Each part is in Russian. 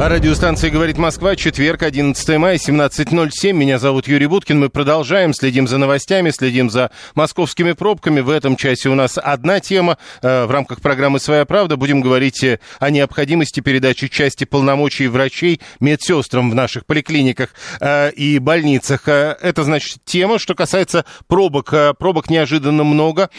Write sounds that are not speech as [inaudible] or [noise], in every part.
Радиостанция «Говорит Москва», четверг, 11 мая, 17.07. Меня зовут Юрий Буткин. Мы продолжаем, следим за новостями, следим за московскими пробками. В этом часе у нас одна тема. Э, В рамках программы «Своя правда» будем говорить э, о необходимости передачи части полномочий врачей медсестрам в наших поликлиниках э, и больницах. Это, значит, тема, что касается пробок. Пробок неожиданно много.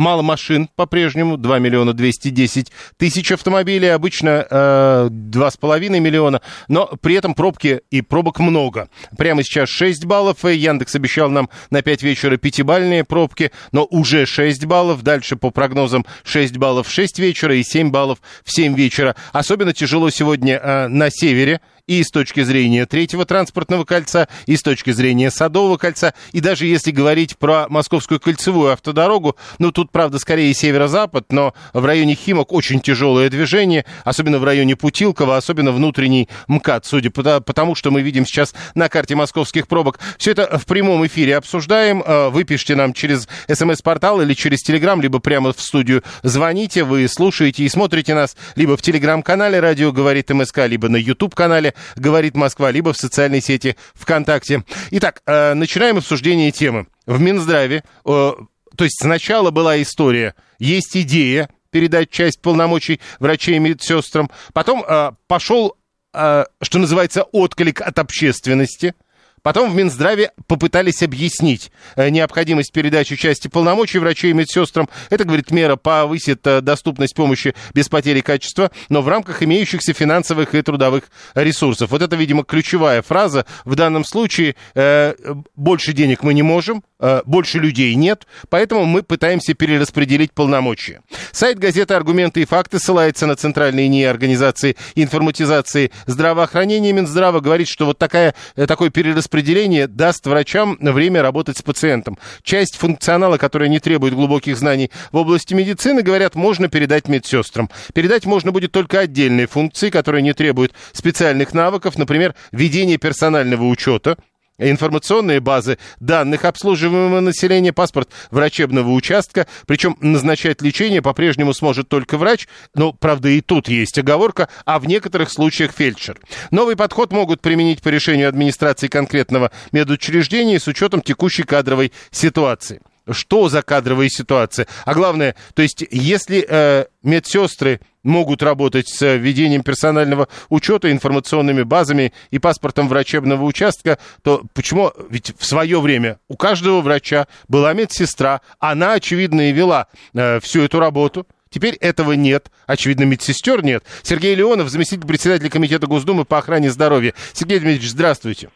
Мало машин по-прежнему, 2 миллиона 210 тысяч автомобилей. Обычно э, 2,5 миллиона, но при этом пробки и пробок много. Прямо сейчас 6 баллов, и Яндекс обещал нам на 5 вечера пятибальные пробки, но уже 6 баллов, дальше по прогнозам 6 баллов в 6 вечера и 7 баллов в 7 вечера. Особенно тяжело сегодня э, на севере, и с точки зрения третьего транспортного кольца, и с точки зрения Садового кольца, и даже если говорить про Московскую кольцевую автодорогу, ну тут, правда, скорее северо-запад, но в районе Химок очень тяжелое движение, особенно в районе Путилково, особенно внутренний МКАД, судя по по тому, что мы видим сейчас на карте московских пробок. Все это в прямом эфире обсуждаем. Э, Вы пишите нам через смс-портал или через Телеграм, либо прямо в студию звоните, вы слушаете и смотрите нас либо в Телеграм-канале «Радио говорит МСК», либо на YouTube-канале «Говорит Москва», либо в социальной сети ВКонтакте. Итак, э, начинаем обсуждение темы. В Минздраве, э, то есть сначала была история, есть идея передать часть полномочий врачей и медсестрам, потом э, пошел, что называется, отклик от общественности – Потом в Минздраве попытались объяснить э, необходимость передачи части полномочий врачей и медсестрам. Это, говорит, мера повысит э, доступность помощи без потери качества, но в рамках имеющихся финансовых и трудовых ресурсов. Вот это, видимо, ключевая фраза. В данном случае э, больше денег мы не можем, больше людей нет, поэтому мы пытаемся перераспределить полномочия. Сайт газеты «Аргументы и факты» ссылается на центральные НИИ организации информатизации здравоохранения Минздрава, говорит, что вот такая, э, такое перераспределение даст врачам время работать с пациентом. Часть функционала, которая не требует глубоких знаний в области медицины, говорят, можно передать медсестрам. Передать можно будет только отдельные функции, которые не требуют специальных навыков, например, ведение персонального учета, информационные базы данных обслуживаемого населения, паспорт врачебного участка. Причем назначать лечение по-прежнему сможет только врач, но, правда, и тут есть оговорка, а в некоторых случаях фельдшер. Новый подход могут применить по решению администрации конкретного медучреждения с учетом текущей кадровой ситуации. Что за кадровая ситуация? А главное, то есть, если э, медсестры могут работать с ведением персонального учета, информационными базами и паспортом врачебного участка, то почему? Ведь в свое время у каждого врача была медсестра, она, очевидно, и вела э, всю эту работу. Теперь этого нет. Очевидно, медсестер нет. Сергей Леонов, заместитель председателя Комитета Госдумы по охране здоровья. Сергей Дмитриевич, здравствуйте.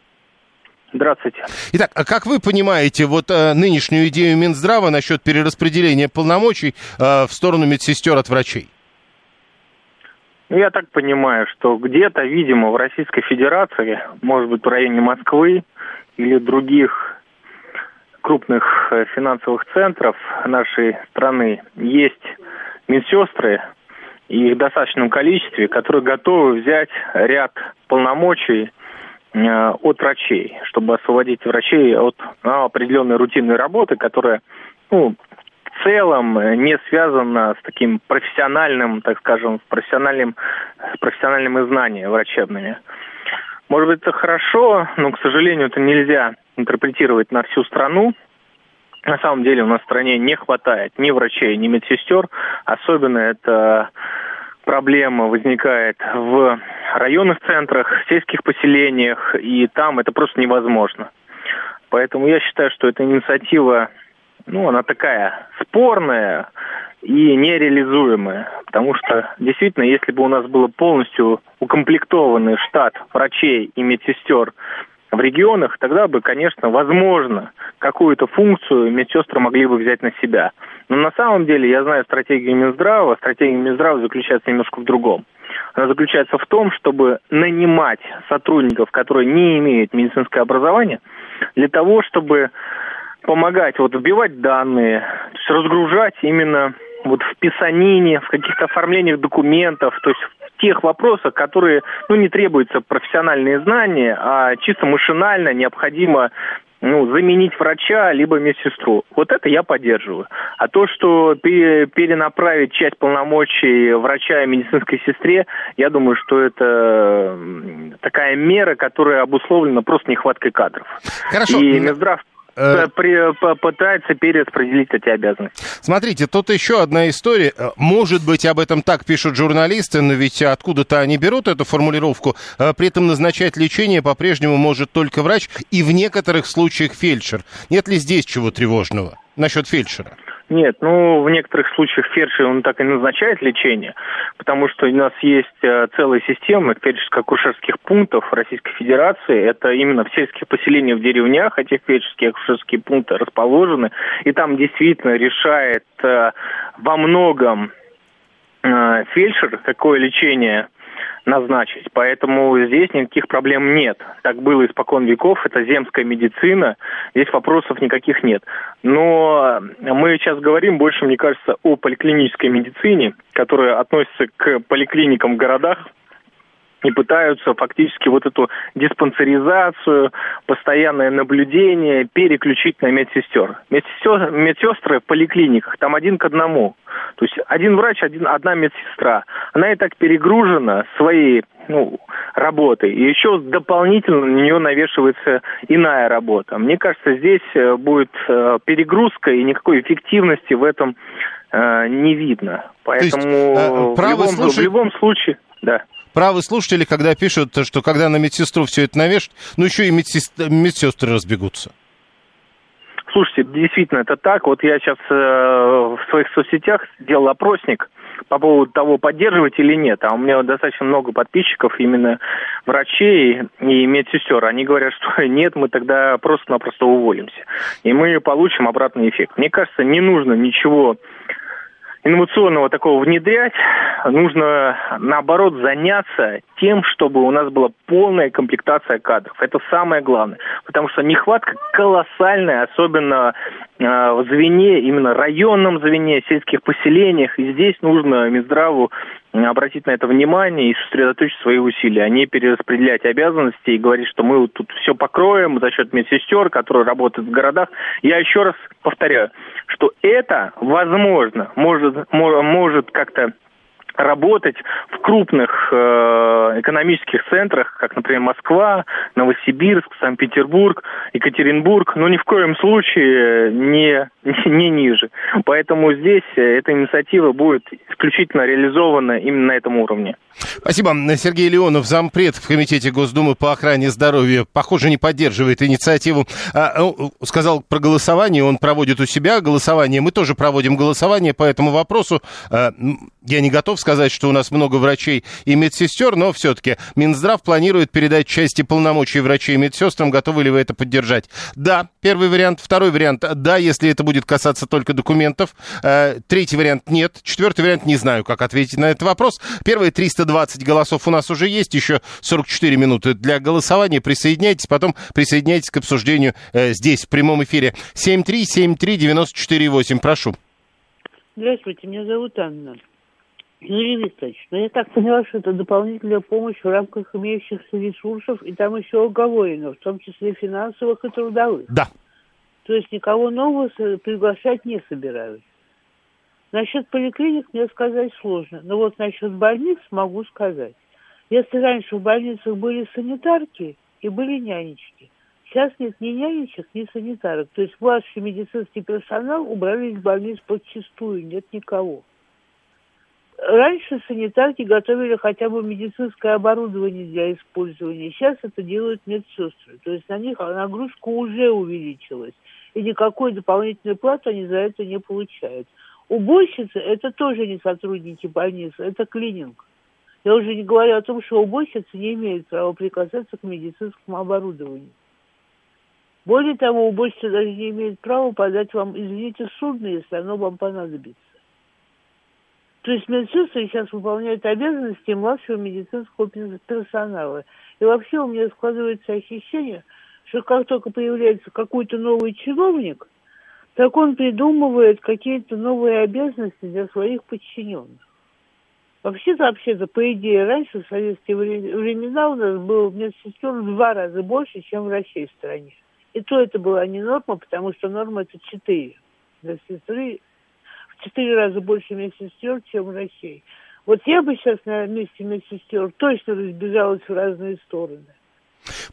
Здравствуйте. Итак, а как вы понимаете вот э, нынешнюю идею Минздрава насчет перераспределения полномочий э, в сторону медсестер от врачей? Ну, я так понимаю, что где-то, видимо, в Российской Федерации, может быть, в районе Москвы или других крупных э, финансовых центров нашей страны есть медсестры, и их достаточном количестве, которые готовы взять ряд полномочий э, от врачей, чтобы освободить врачей от ну, определенной рутинной работы, которая ну, в целом э, не связана с таким профессиональным, так скажем, профессиональным, с профессиональными знаниями врачебными. Может быть, это хорошо, но, к сожалению, это нельзя интерпретировать на всю страну. На самом деле у нас в стране не хватает ни врачей, ни медсестер. Особенно это проблема возникает в районных центрах, в сельских поселениях, и там это просто невозможно. Поэтому я считаю, что эта инициатива, ну, она такая спорная и нереализуемая. Потому что, действительно, если бы у нас был полностью укомплектованный штат врачей и медсестер в регионах, тогда бы, конечно, возможно, какую-то функцию медсестры могли бы взять на себя. Но на самом деле я знаю стратегию Минздрава. Стратегия Минздрава заключается немножко в другом. Она заключается в том, чтобы нанимать сотрудников, которые не имеют медицинское образование, для того, чтобы помогать вот вбивать данные, то есть разгружать именно вот в писанине, в каких-то оформлениях документов, то есть в тех вопросах, которые, ну, не требуются профессиональные знания, а чисто машинально необходимо ну, заменить врача, либо медсестру. Вот это я поддерживаю. А то, что перенаправить часть полномочий врача и медицинской сестре, я думаю, что это такая мера, которая обусловлена просто нехваткой кадров. Хорошо. И Минздрав пытается перераспределить эти обязанности. Смотрите, тут еще одна история. Э, может быть, об этом так пишут журналисты, но ведь откуда-то они берут эту формулировку. Э, при этом назначать лечение по-прежнему может только врач и в некоторых случаях фельдшер. Нет ли здесь чего тревожного насчет фельдшера? Нет, ну, в некоторых случаях фельдшер, он так и назначает лечение, потому что у нас есть э, целая система фельдшерско-акушерских пунктов Российской Федерации. Это именно в сельских поселениях в деревнях эти фельдшерские акушерские пункты расположены. И там действительно решает э, во многом э, фельдшер, какое лечение назначить. Поэтому здесь никаких проблем нет. Так было испокон веков, это земская медицина, здесь вопросов никаких нет. Но мы сейчас говорим больше, мне кажется, о поликлинической медицине, которая относится к поликлиникам в городах, и пытаются фактически вот эту диспансеризацию, постоянное наблюдение переключить на медсестер. Медсестер, медсестры в поликлиниках, там один к одному. То есть один врач, один, одна медсестра. Она и так перегружена своей ну, работой. И еще дополнительно на нее навешивается иная работа. Мне кажется, здесь э, будет э, перегрузка и никакой эффективности в этом э, не видно. Поэтому есть, в, любом, слушай... в любом случае, да правы слушатели, когда пишут, что когда на медсестру все это навешать, ну еще и медсестры, медсестры разбегутся. Слушайте, действительно, это так. Вот я сейчас э, в своих соцсетях сделал опросник по поводу того, поддерживать или нет. А у меня достаточно много подписчиков, именно врачей и медсестер. Они говорят, что [laughs] нет, мы тогда просто-напросто уволимся. И мы получим обратный эффект. Мне кажется, не нужно ничего инновационного такого внедрять, нужно, наоборот, заняться тем, чтобы у нас была полная комплектация кадров. Это самое главное. Потому что нехватка колоссальная, особенно э, в звене, именно районном звене, сельских поселениях. И здесь нужно Минздраву обратить на это внимание и сосредоточить свои усилия, а не перераспределять обязанности и говорить, что мы вот тут все покроем за счет медсестер, которые работают в городах. Я еще раз повторяю, что это возможно, может, может как-то работать в крупных э, экономических центрах, как, например, Москва, Новосибирск, Санкт-Петербург, Екатеринбург, но ни в коем случае не, [laughs] не ниже. Поэтому здесь эта инициатива будет исключительно реализована именно на этом уровне. Спасибо. Сергей Леонов, зампред в Комитете Госдумы по охране здоровья, похоже, не поддерживает инициативу. А, ну, сказал про голосование, он проводит у себя голосование. Мы тоже проводим голосование по этому вопросу. А, я не готов сказать, что у нас много врачей и медсестер, но все-таки Минздрав планирует передать части полномочий врачей и медсестрам. Готовы ли вы это поддержать? Да, первый вариант. Второй вариант, да, если это будет касаться только документов. Э, третий вариант, нет. Четвертый вариант, не знаю, как ответить на этот вопрос. Первые 320 голосов у нас уже есть, еще 44 минуты для голосования. Присоединяйтесь, потом присоединяйтесь к обсуждению э, здесь, в прямом эфире. 7373948, прошу. Здравствуйте, меня зовут Анна. Юрий Викторович, но я так поняла, что это дополнительная помощь в рамках имеющихся ресурсов, и там еще оговорено, в том числе финансовых и трудовых. Да. То есть никого нового приглашать не собираюсь. Насчет поликлиник мне сказать сложно, но вот насчет больниц могу сказать. Если раньше в больницах были санитарки и были нянечки, сейчас нет ни нянечек, ни санитарок. То есть младший медицинский персонал убрали из больниц подчистую, нет никого. Раньше санитарки готовили хотя бы медицинское оборудование для использования. Сейчас это делают медсестры. То есть на них нагрузка уже увеличилась. И никакой дополнительной платы они за это не получают. Уборщицы – это тоже не сотрудники больницы, это клининг. Я уже не говорю о том, что уборщицы не имеют права прикасаться к медицинскому оборудованию. Более того, уборщица даже не имеет права подать вам, извините, судно, если оно вам понадобится. То есть медсестры сейчас выполняют обязанности младшего медицинского персонала. И вообще у меня складывается ощущение, что как только появляется какой-то новый чиновник, так он придумывает какие-то новые обязанности для своих подчиненных. Вообще-то, вообще-то, по идее, раньше, в советские времена, у нас было медсестер в два раза больше, чем врачей в стране. И то это была не норма, потому что норма это четыре. Для сестры в четыре раза больше медсестер, чем врачей. Вот я бы сейчас на месте медсестер точно разбежалась в разные стороны.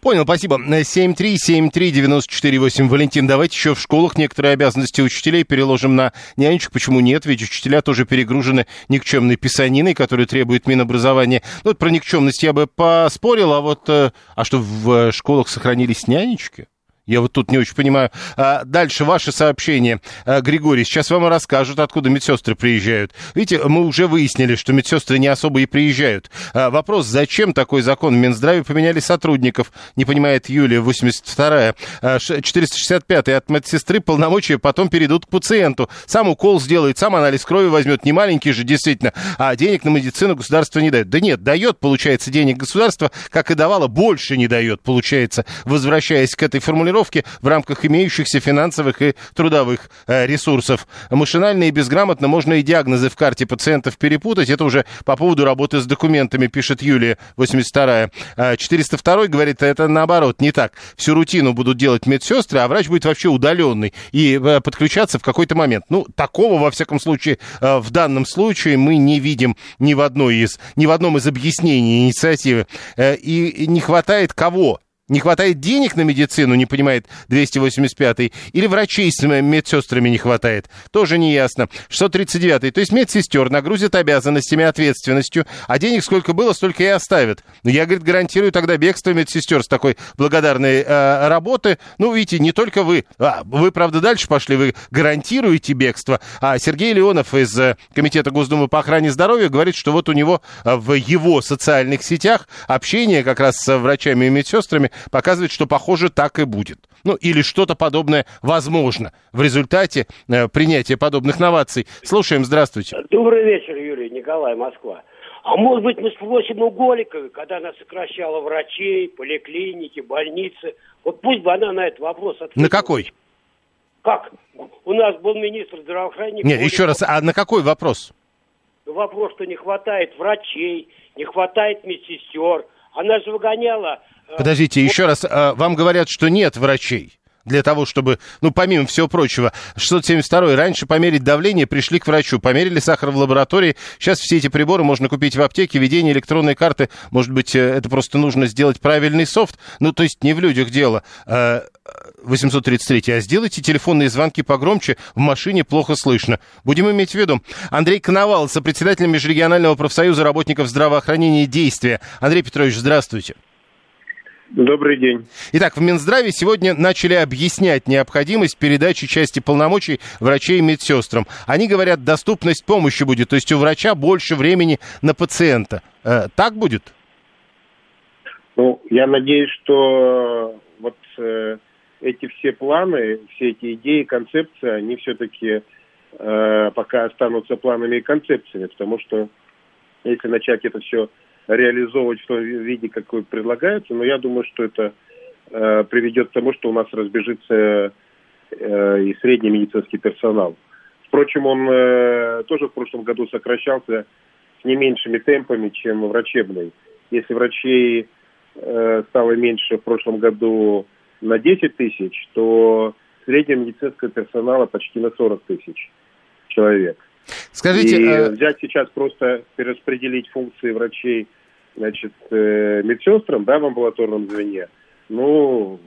Понял, спасибо. 7373948. Валентин, давайте еще в школах некоторые обязанности учителей переложим на нянечек. Почему нет? Ведь учителя тоже перегружены никчемной писаниной, которую требует Минобразования. Ну, вот про никчемность я бы поспорил, а вот... Э, а что, в школах сохранились нянечки? Я вот тут не очень понимаю. А, дальше ваше сообщение. А, Григорий, сейчас вам расскажут, откуда медсестры приезжают. Видите, мы уже выяснили, что медсестры не особо и приезжают. А, вопрос, зачем такой закон? В Минздраве поменяли сотрудников, не понимает Юлия, 82-я. А, 465-й от медсестры полномочия потом перейдут к пациенту. Сам укол сделает, сам анализ крови возьмет. Не маленький же, действительно. А денег на медицину государство не дает. Да нет, дает, получается, денег государство, как и давало, больше не дает, получается, возвращаясь к этой формулировке формулировки в рамках имеющихся финансовых и трудовых э, ресурсов. Машинально и безграмотно можно и диагнозы в карте пациентов перепутать. Это уже по поводу работы с документами, пишет Юлия, 82-я. 402 говорит, это наоборот, не так. Всю рутину будут делать медсестры, а врач будет вообще удаленный и э, подключаться в какой-то момент. Ну, такого, во всяком случае, э, в данном случае мы не видим ни в, одной из, ни в одном из объяснений инициативы. И не хватает кого? Не хватает денег на медицину, не понимает 285-й, или врачей с медсестрами не хватает, тоже не ясно. 639-й, то есть медсестер нагрузят обязанностями, ответственностью, а денег сколько было, столько и оставят. Но я, говорит, гарантирую тогда бегство медсестер с такой благодарной э, работы. Ну, видите, не только вы, а, вы, правда, дальше пошли, вы гарантируете бегство, а Сергей Леонов из э, Комитета Госдумы по охране здоровья говорит, что вот у него э, в его социальных сетях общение как раз с врачами и медсестрами показывает, что, похоже, так и будет. Ну, или что-то подобное возможно в результате э, принятия подобных новаций. Слушаем, здравствуйте. Добрый вечер, Юрий, Николай, Москва. А может быть, мы спросим у Голиковой, когда она сокращала врачей, поликлиники, больницы. Вот пусть бы она на этот вопрос ответила. На какой? Как? У нас был министр здравоохранения. Нет, Голиков. еще раз, а на какой вопрос? Вопрос, что не хватает врачей, не хватает медсестер. Она же выгоняла Подождите, еще раз, а, вам говорят, что нет врачей для того, чтобы, ну, помимо всего прочего, 672 раньше померить давление, пришли к врачу, померили сахар в лаборатории, сейчас все эти приборы можно купить в аптеке, введение электронной карты, может быть, э, это просто нужно сделать правильный софт, ну, то есть не в людях дело. 833, а, а сделайте телефонные звонки погромче, в машине плохо слышно. Будем иметь в виду. Андрей Коновал, сопредседатель Межрегионального профсоюза работников здравоохранения и действия. Андрей Петрович, здравствуйте. Добрый день. Итак, в Минздраве сегодня начали объяснять необходимость передачи части полномочий врачей и медсестрам. Они говорят, доступность помощи будет, то есть у врача больше времени на пациента. Э, так будет? Ну, я надеюсь, что вот э, эти все планы, все эти идеи, концепции, они все-таки э, пока останутся планами и концепциями, потому что если начать это все реализовывать в том виде, какой предлагается, но я думаю, что это э, приведет к тому, что у нас разбежится э, и средний медицинский персонал. Впрочем, он э, тоже в прошлом году сокращался с не меньшими темпами, чем врачебный. Если врачей э, стало меньше в прошлом году на 10 тысяч, то среднего медицинского персонала почти на 40 тысяч человек. Скажите, и а... взять сейчас просто перераспределить функции врачей, значит, э, медсестрам, да, в амбулаторном звене, ну,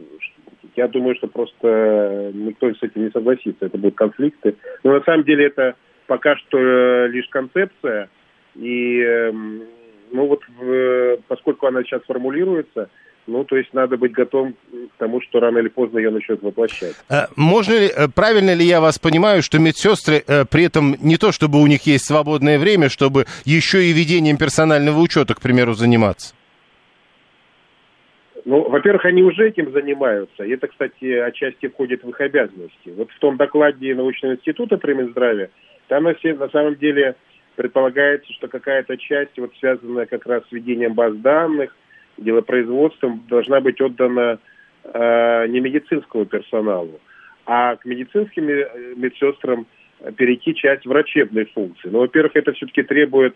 я думаю, что просто никто с этим не согласится, это будут конфликты. Но на самом деле это пока что э, лишь концепция, и, э, ну вот, э, поскольку она сейчас формулируется, ну, то есть надо быть готовым к тому, что рано или поздно ее начнет воплощать. Э, можно ли, э, правильно ли я вас понимаю, что медсестры э, при этом не то, чтобы у них есть свободное время, чтобы еще и ведением персонального учета, к примеру, заниматься? Ну, во-первых, они уже этим занимаются. И это, кстати, отчасти входит в их обязанности. Вот в том докладе научного института при Минздраве, там на, все, на самом деле предполагается, что какая-то часть, вот связанная как раз с ведением баз данных, делопроизводством, должна быть отдана э, не медицинскому персоналу, а к медицинским э, медсестрам перейти часть врачебной функции. Но, во-первых, это все-таки требует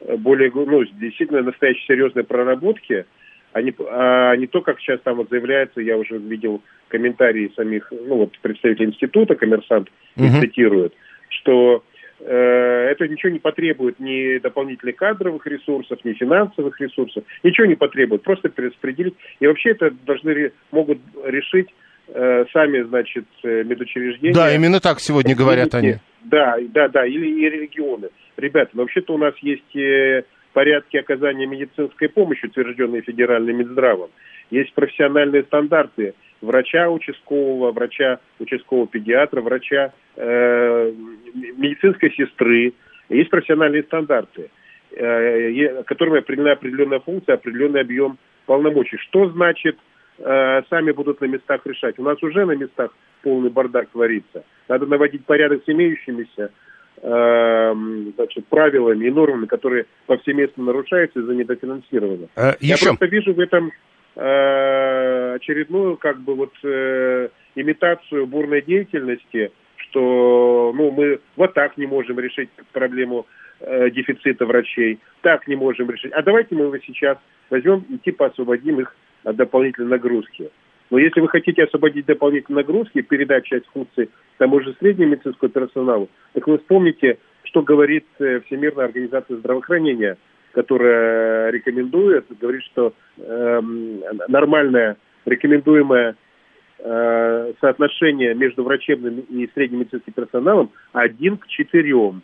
э, более, ну, действительно настоящей серьезной проработки, а не, а не то, как сейчас там вот заявляется, я уже видел комментарии самих, ну вот представителей института, коммерсант uh-huh. цитирует, что это ничего не потребует ни дополнительных кадровых ресурсов, ни финансовых ресурсов, ничего не потребует, просто перераспределить. И вообще это должны могут решить э, сами, значит, э, медучреждения. Да, именно так сегодня говорят они. Да, да, да, или и регионы. Ребята, вообще-то у нас есть э, порядки оказания медицинской помощи, утвержденные федеральным Минздравом. Есть профессиональные стандарты врача участкового, врача участкового педиатра, врача э, медицинской сестры. Есть профессиональные стандарты, э, которыми определена определенная функция, определенный объем полномочий. Что значит э, сами будут на местах решать? У нас уже на местах полный бардак творится. Надо наводить порядок с имеющимися э, значит, правилами и нормами, которые повсеместно нарушаются из-за недофинансирования. А, Я просто вижу в этом э, очередную как бы вот э, имитацию бурной деятельности, что ну, мы вот так не можем решить проблему э, дефицита врачей, так не можем решить. А давайте мы его сейчас возьмем и типа освободим их от дополнительной нагрузки. Но если вы хотите освободить дополнительные нагрузки, передать часть функций тому же среднему медицинскому персоналу, так вы вспомните, что говорит э, Всемирная организация здравоохранения, которая рекомендует, говорит, что э, нормальное рекомендуемое э, соотношение между врачебным и средним медицинским персоналом один к четырем.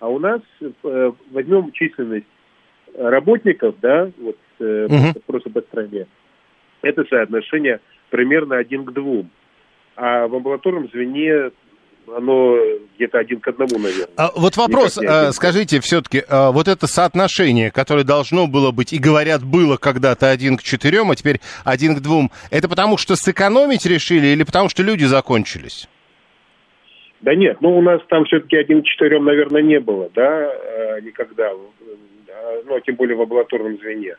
А у нас э, возьмем численность работников, да, вот э, угу. просто по стране, это соотношение примерно один к двум. А в амбулаторном звене оно где-то один к одному, наверное. А, вот вопрос, а, скажите, все-таки, а, вот это соотношение, которое должно было быть, и говорят, было когда-то один к четырем, а теперь один к двум, это потому что сэкономить решили или потому что люди закончились? Да нет, ну у нас там все-таки один к четырем, наверное, не было, да, э, никогда, а, ну, а тем более в амбулаторном звене.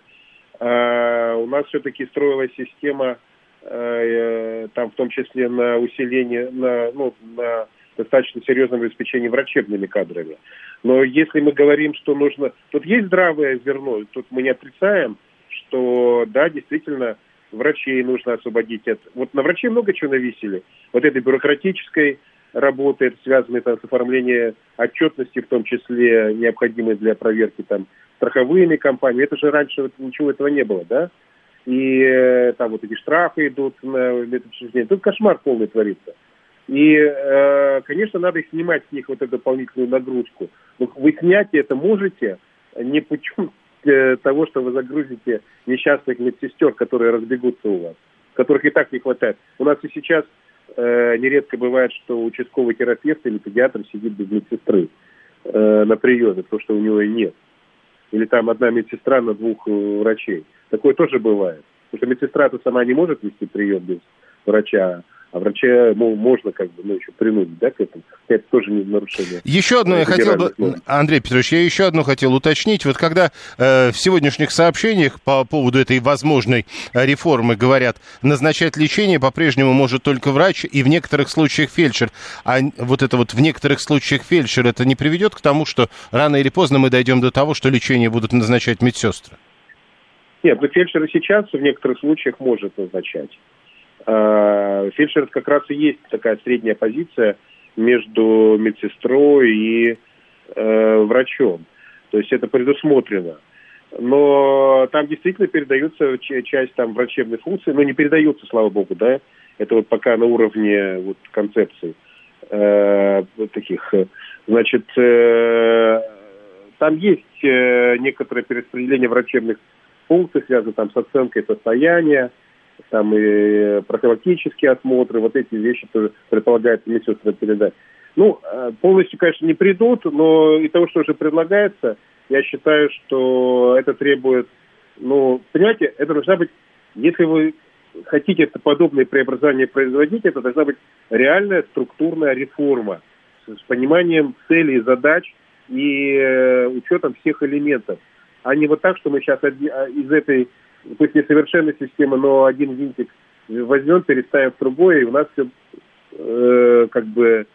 А, у нас все-таки строилась система, э, там в том числе на усиление, на, ну, на достаточно серьезном обеспечении врачебными кадрами. Но если мы говорим, что нужно... Тут есть здравое зерно, тут мы не отрицаем, что да, действительно, врачей нужно освободить от... Вот на врачей много чего навесили. Вот этой бюрократической работы, это связано там, с оформлением отчетности, в том числе необходимой для проверки там страховыми компаниями. Это же раньше вот, ничего этого не было, да? И э, там вот эти штрафы идут на медучреждение. Тут кошмар полный творится. И, э, конечно, надо снимать с них вот эту дополнительную нагрузку. Вы снять это можете не путем э, того, что вы загрузите несчастных медсестер, которые разбегутся у вас, которых и так не хватает. У нас и сейчас э, нередко бывает, что участковый терапевт или педиатр сидит без медсестры на приеме, потому что у него и нет или там одна медсестра на двух врачей. Такое тоже бывает. Потому что медсестра-то сама не может вести прием без врача, а врача ну, можно как бы ну, еще принудить, да, к этому. Это тоже не нарушение. Еще одно я хотел бы, Андрей Петрович, я еще одно хотел уточнить. Вот когда э, в сегодняшних сообщениях по поводу этой возможной реформы говорят, назначать лечение по-прежнему может только врач и в некоторых случаях фельдшер. А вот это вот в некоторых случаях фельдшер, это не приведет к тому, что рано или поздно мы дойдем до того, что лечение будут назначать медсестры? Нет, но фельдшер сейчас в некоторых случаях может назначать. Э, фельдшер как раз и есть такая средняя позиция между медсестрой и э, врачом. То есть это предусмотрено. Но там действительно передается часть там врачебной функции, но не передается, слава богу, да. Это вот пока на уровне вот концепций э, таких. Значит, э, там есть э, некоторое перераспределение врачебных функций, связанных там с оценкой состояния, там и профилактические осмотры, вот эти вещи тоже предполагается медсестры передать. Ну, э, полностью, конечно, не придут, но и того, что уже предлагается, я считаю, что это требует, ну, понимаете, это должна быть Если вы хотите это подобное преобразование производить, это должна быть реальная структурная реформа с пониманием целей, задач и э, учетом всех элементов. А не вот так, что мы сейчас из этой, пусть несовершенной системы, но один винтик возьмем, переставим в другое, и у нас все э, как бы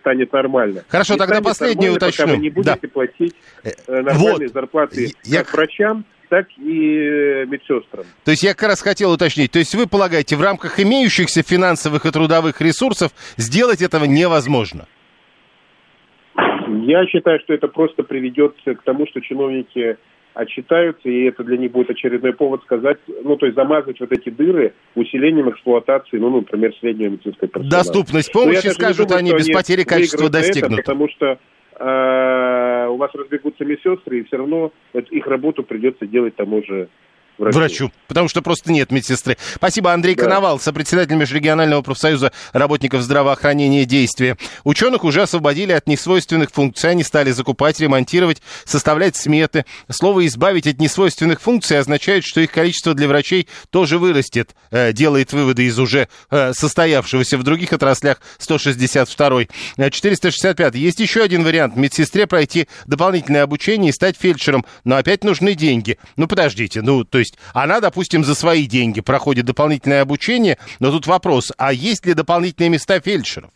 станет нормально. Хорошо, не тогда последнее уточню. Пока вы не будете да. платить э, нормальные вот. зарплаты я... как врачам, так и э, медсестрам. То есть я как раз хотел уточнить. То есть вы полагаете, в рамках имеющихся финансовых и трудовых ресурсов сделать этого невозможно? Я считаю, что это просто приведет к тому, что чиновники отчитаются, и это для них будет очередной повод сказать, ну, то есть замазать вот эти дыры усилением эксплуатации, ну, например, среднего медицинской персонала. Доступность помощи, скажут думаю, они, без потери качества достигнут. Это, потому что э, у вас разбегутся медсестры, и все равно их работу придется делать тому же врачу. врачу. Потому что просто нет медсестры. Спасибо, Андрей да. Коновал, сопредседатель Межрегионального профсоюза работников здравоохранения действия. Ученых уже освободили от несвойственных функций. Они стали закупать, ремонтировать, составлять сметы. Слово «избавить от несвойственных функций» означает, что их количество для врачей тоже вырастет. Э, делает выводы из уже э, состоявшегося в других отраслях 162 465 Есть еще один вариант. Медсестре пройти дополнительное обучение и стать фельдшером. Но опять нужны деньги. Ну, подождите. Ну, то есть она, допустим, за свои деньги проходит дополнительное обучение, но тут вопрос, а есть ли дополнительные места фельдшеров?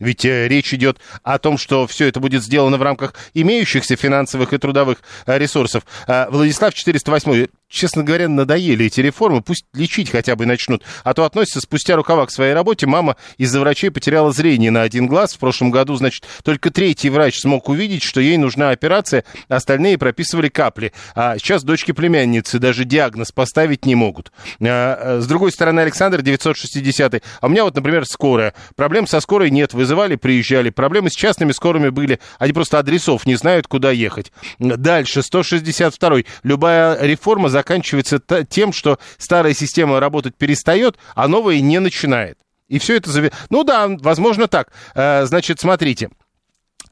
Ведь э, речь идет о том, что все это будет сделано в рамках имеющихся финансовых и трудовых э, ресурсов. Э, Владислав 408 честно говоря, надоели эти реформы, пусть лечить хотя бы начнут. А то относятся спустя рукава к своей работе. Мама из-за врачей потеряла зрение на один глаз. В прошлом году, значит, только третий врач смог увидеть, что ей нужна операция, остальные прописывали капли. А сейчас дочки племянницы даже диагноз поставить не могут. А, а с другой стороны, Александр 960 А у меня вот, например, скорая. Проблем со скорой нет. Вызывали, приезжали. Проблемы с частными скорыми были. Они просто адресов не знают, куда ехать. Дальше, 162 Любая реформа за заканчивается тем, что старая система работать перестает, а новая не начинает. И все это... Ну да, возможно так. Э, значит, смотрите.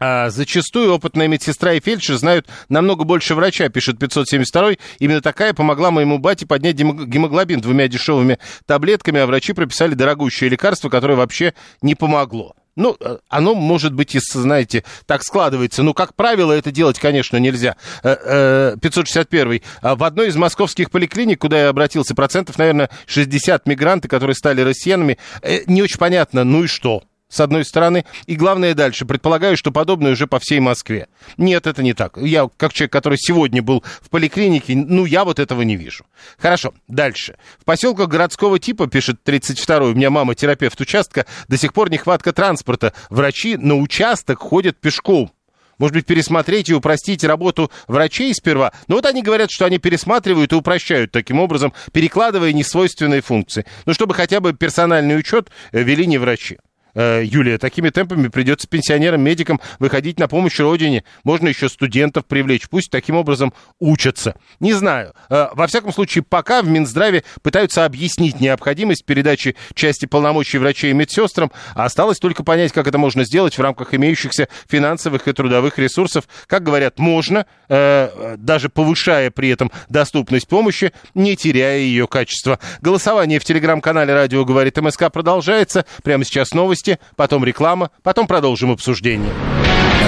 А зачастую опытная медсестра и фельдшер знают намного больше врача, пишет 572 Именно такая помогла моему бате поднять гемоглобин двумя дешевыми таблетками, а врачи прописали дорогущее лекарство, которое вообще не помогло. Ну, э, оно может быть, и, знаете, так складывается. Ну, как правило, это делать, конечно, нельзя. 561. Э, э, в одной из московских поликлиник, куда я обратился, процентов, наверное, 60 мигранты, которые стали россиянами. Не очень понятно, ну и что? С одной стороны, и главное дальше. Предполагаю, что подобное уже по всей Москве. Нет, это не так. Я, как человек, который сегодня был в поликлинике, ну, я вот этого не вижу. Хорошо, дальше. В поселках городского типа, пишет 32-й, у меня мама терапевт участка, до сих пор нехватка транспорта. Врачи на участок ходят пешком. Может быть, пересмотреть и упростить работу врачей сперва? Но вот они говорят, что они пересматривают и упрощают таким образом, перекладывая несвойственные функции. Ну, чтобы хотя бы персональный учет э, вели не врачи. Э, Юлия, такими темпами придется пенсионерам, медикам выходить на помощь родине. Можно еще студентов привлечь. Пусть таким образом учатся. Не знаю. Э, во всяком случае, пока в Минздраве пытаются объяснить необходимость передачи части полномочий врачей и медсестрам, осталось только понять, как это можно сделать в рамках имеющихся финансовых и трудовых ресурсов. Как говорят, можно, э, даже повышая при этом доступность помощи, не теряя ее качество. Голосование в телеграм-канале «Радио говорит МСК» продолжается. Прямо сейчас новости новости, потом реклама, потом продолжим обсуждение.